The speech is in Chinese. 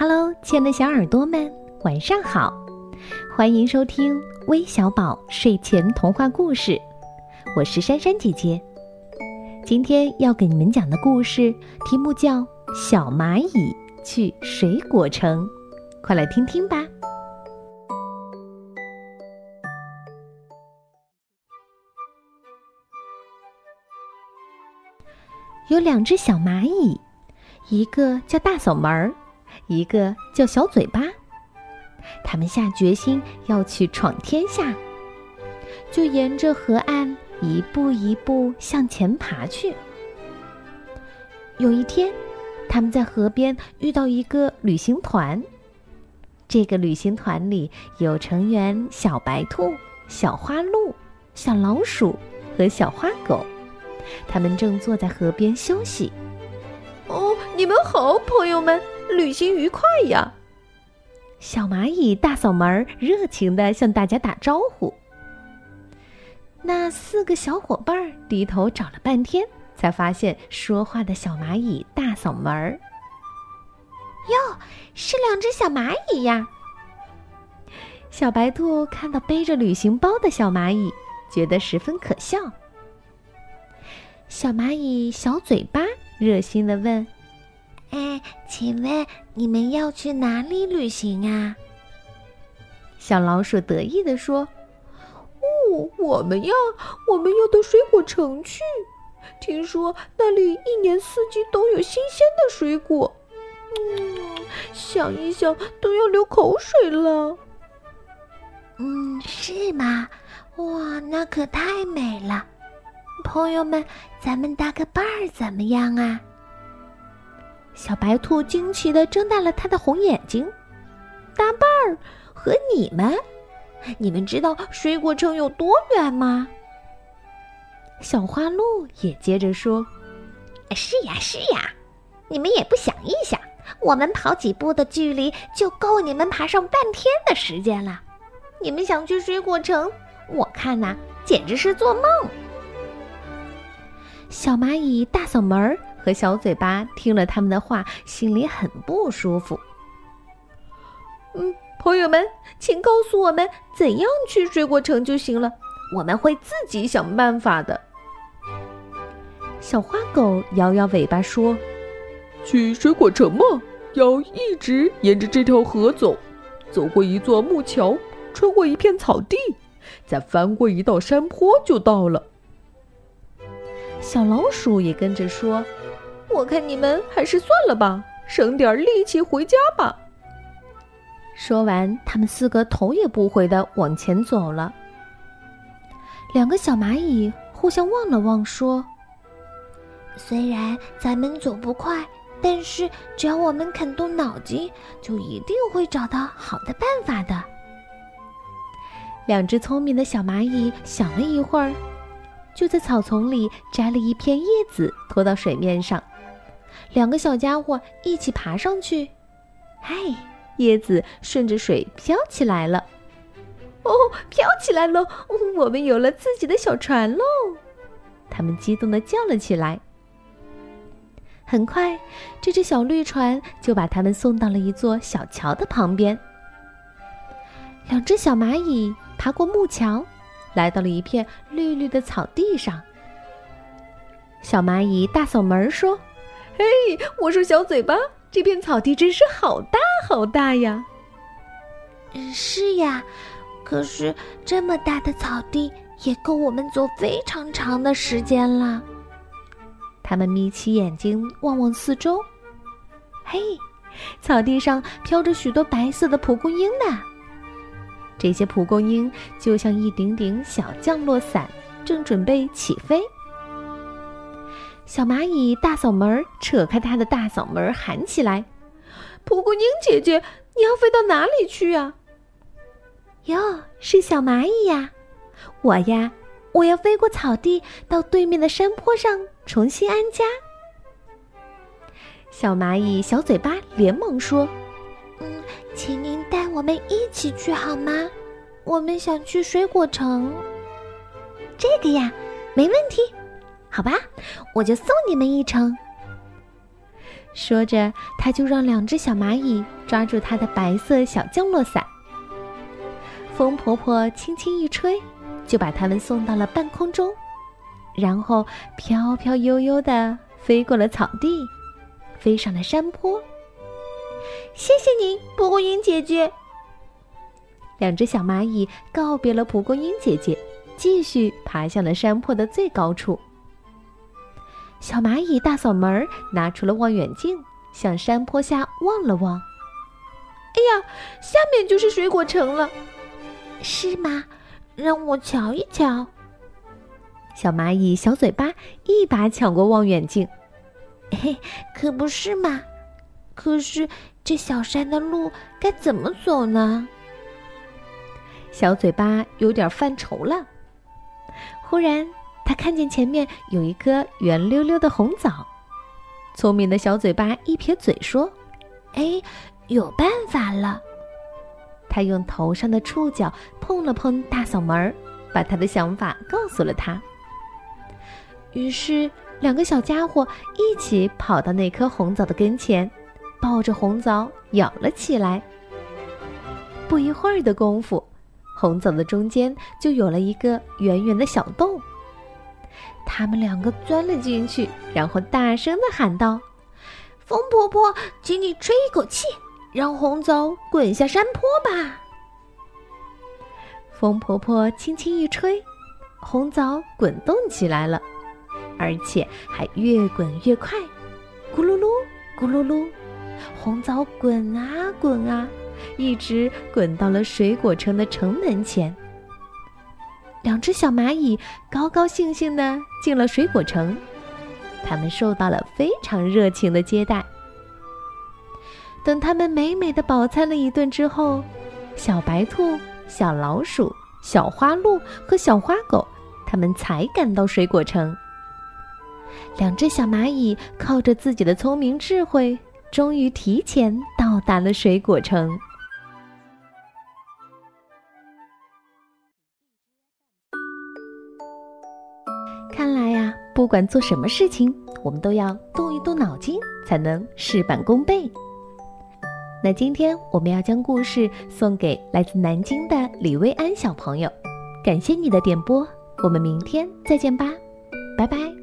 Hello，亲爱的小耳朵们，晚上好！欢迎收听微小宝睡前童话故事，我是珊珊姐姐。今天要给你们讲的故事题目叫《小蚂蚁去水果城》，快来听听吧。有两只小蚂蚁，一个叫大嗓门儿。一个叫小嘴巴，他们下决心要去闯天下，就沿着河岸一步一步向前爬去。有一天，他们在河边遇到一个旅行团，这个旅行团里有成员小白兔、小花鹿、小老鼠和小花狗，他们正坐在河边休息。哦，你们好，朋友们。旅行愉快呀！小蚂蚁大嗓门热情的向大家打招呼。那四个小伙伴低头找了半天，才发现说话的小蚂蚁大嗓门。哟，是两只小蚂蚁呀！小白兔看到背着旅行包的小蚂蚁，觉得十分可笑。小蚂蚁小嘴巴热心的问。哎，请问你们要去哪里旅行啊？小老鼠得意地说：“哦，我们呀，我们要到水果城去。听说那里一年四季都有新鲜的水果。嗯，想一想都要流口水了。嗯，是吗？哇，那可太美了！朋友们，咱们搭个伴儿怎么样啊？”小白兔惊奇的睁大了它的红眼睛，大伴儿和你们？你们知道水果城有多远吗？小花鹿也接着说：“是呀，是呀，你们也不想一想，我们跑几步的距离就够你们爬上半天的时间了。你们想去水果城？我看呐，简直是做梦。”小蚂蚁大嗓门儿。和小嘴巴听了他们的话，心里很不舒服。嗯，朋友们，请告诉我们怎样去水果城就行了，我们会自己想办法的。小花狗摇摇尾巴说：“去水果城嘛，要一直沿着这条河走，走过一座木桥，穿过一片草地，再翻过一道山坡就到了。”小老鼠也跟着说。我看你们还是算了吧，省点力气回家吧。说完，他们四个头也不回的往前走了。两个小蚂蚁互相望了望，说：“虽然咱们走不快，但是只要我们肯动脑筋，就一定会找到好的办法的。”两只聪明的小蚂蚁想了一会儿，就在草丛里摘了一片叶子，拖到水面上。两个小家伙一起爬上去，嗨，叶子顺着水飘起来了。哦，飘起来了！我们有了自己的小船喽！他们激动的叫了起来。很快，这只小绿船就把他们送到了一座小桥的旁边。两只小蚂蚁爬过木桥，来到了一片绿绿的草地上。小蚂蚁大嗓门说。嘿，我说小嘴巴，这片草地真是好大好大呀！嗯，是呀，可是这么大的草地也够我们走非常长的时间了。他们眯起眼睛望望四周，嘿，草地上飘着许多白色的蒲公英呢。这些蒲公英就像一顶顶小降落伞，正准备起飞。小蚂蚁大嗓门扯开它的大嗓门喊起来：“蒲公英姐姐，你要飞到哪里去啊？”“哟，是小蚂蚁呀！我呀，我要飞过草地，到对面的山坡上重新安家。”小蚂蚁小嘴巴连忙说：“嗯，请您带我们一起去好吗？我们想去水果城。”“这个呀，没问题。”好吧，我就送你们一程。说着，他就让两只小蚂蚁抓住他的白色小降落伞。风婆婆轻轻一吹，就把它们送到了半空中，然后飘飘悠悠地飞过了草地，飞上了山坡。谢谢您，蒲公英姐姐。两只小蚂蚁告别了蒲公英姐姐，继续爬向了山坡的最高处。小蚂蚁大嗓门拿出了望远镜，向山坡下望了望。哎呀，下面就是水果城了，是吗？让我瞧一瞧。小蚂蚁小嘴巴一把抢过望远镜，嘿，可不是嘛。可是这小山的路该怎么走呢？小嘴巴有点犯愁了。忽然。他看见前面有一颗圆溜溜的红枣，聪明的小嘴巴一撇嘴说：“哎，有办法了！”他用头上的触角碰了碰大嗓门儿，把他的想法告诉了他。于是，两个小家伙一起跑到那颗红枣的跟前，抱着红枣咬了起来。不一会儿的功夫，红枣的中间就有了一个圆圆的小洞。他们两个钻了进去，然后大声的喊道：“风婆婆，请你吹一口气，让红枣滚下山坡吧。”风婆婆轻轻一吹，红枣滚动起来了，而且还越滚越快，咕噜噜，咕噜噜，红枣滚啊滚啊，一直滚到了水果城的城门前。两只小蚂蚁高高兴兴地进了水果城，他们受到了非常热情的接待。等他们美美的饱餐了一顿之后，小白兔、小老鼠、小花鹿和小花狗，他们才赶到水果城。两只小蚂蚁靠着自己的聪明智慧，终于提前到达了水果城。看来呀，不管做什么事情，我们都要动一动脑筋，才能事半功倍。那今天我们要将故事送给来自南京的李薇安小朋友，感谢你的点播，我们明天再见吧，拜拜。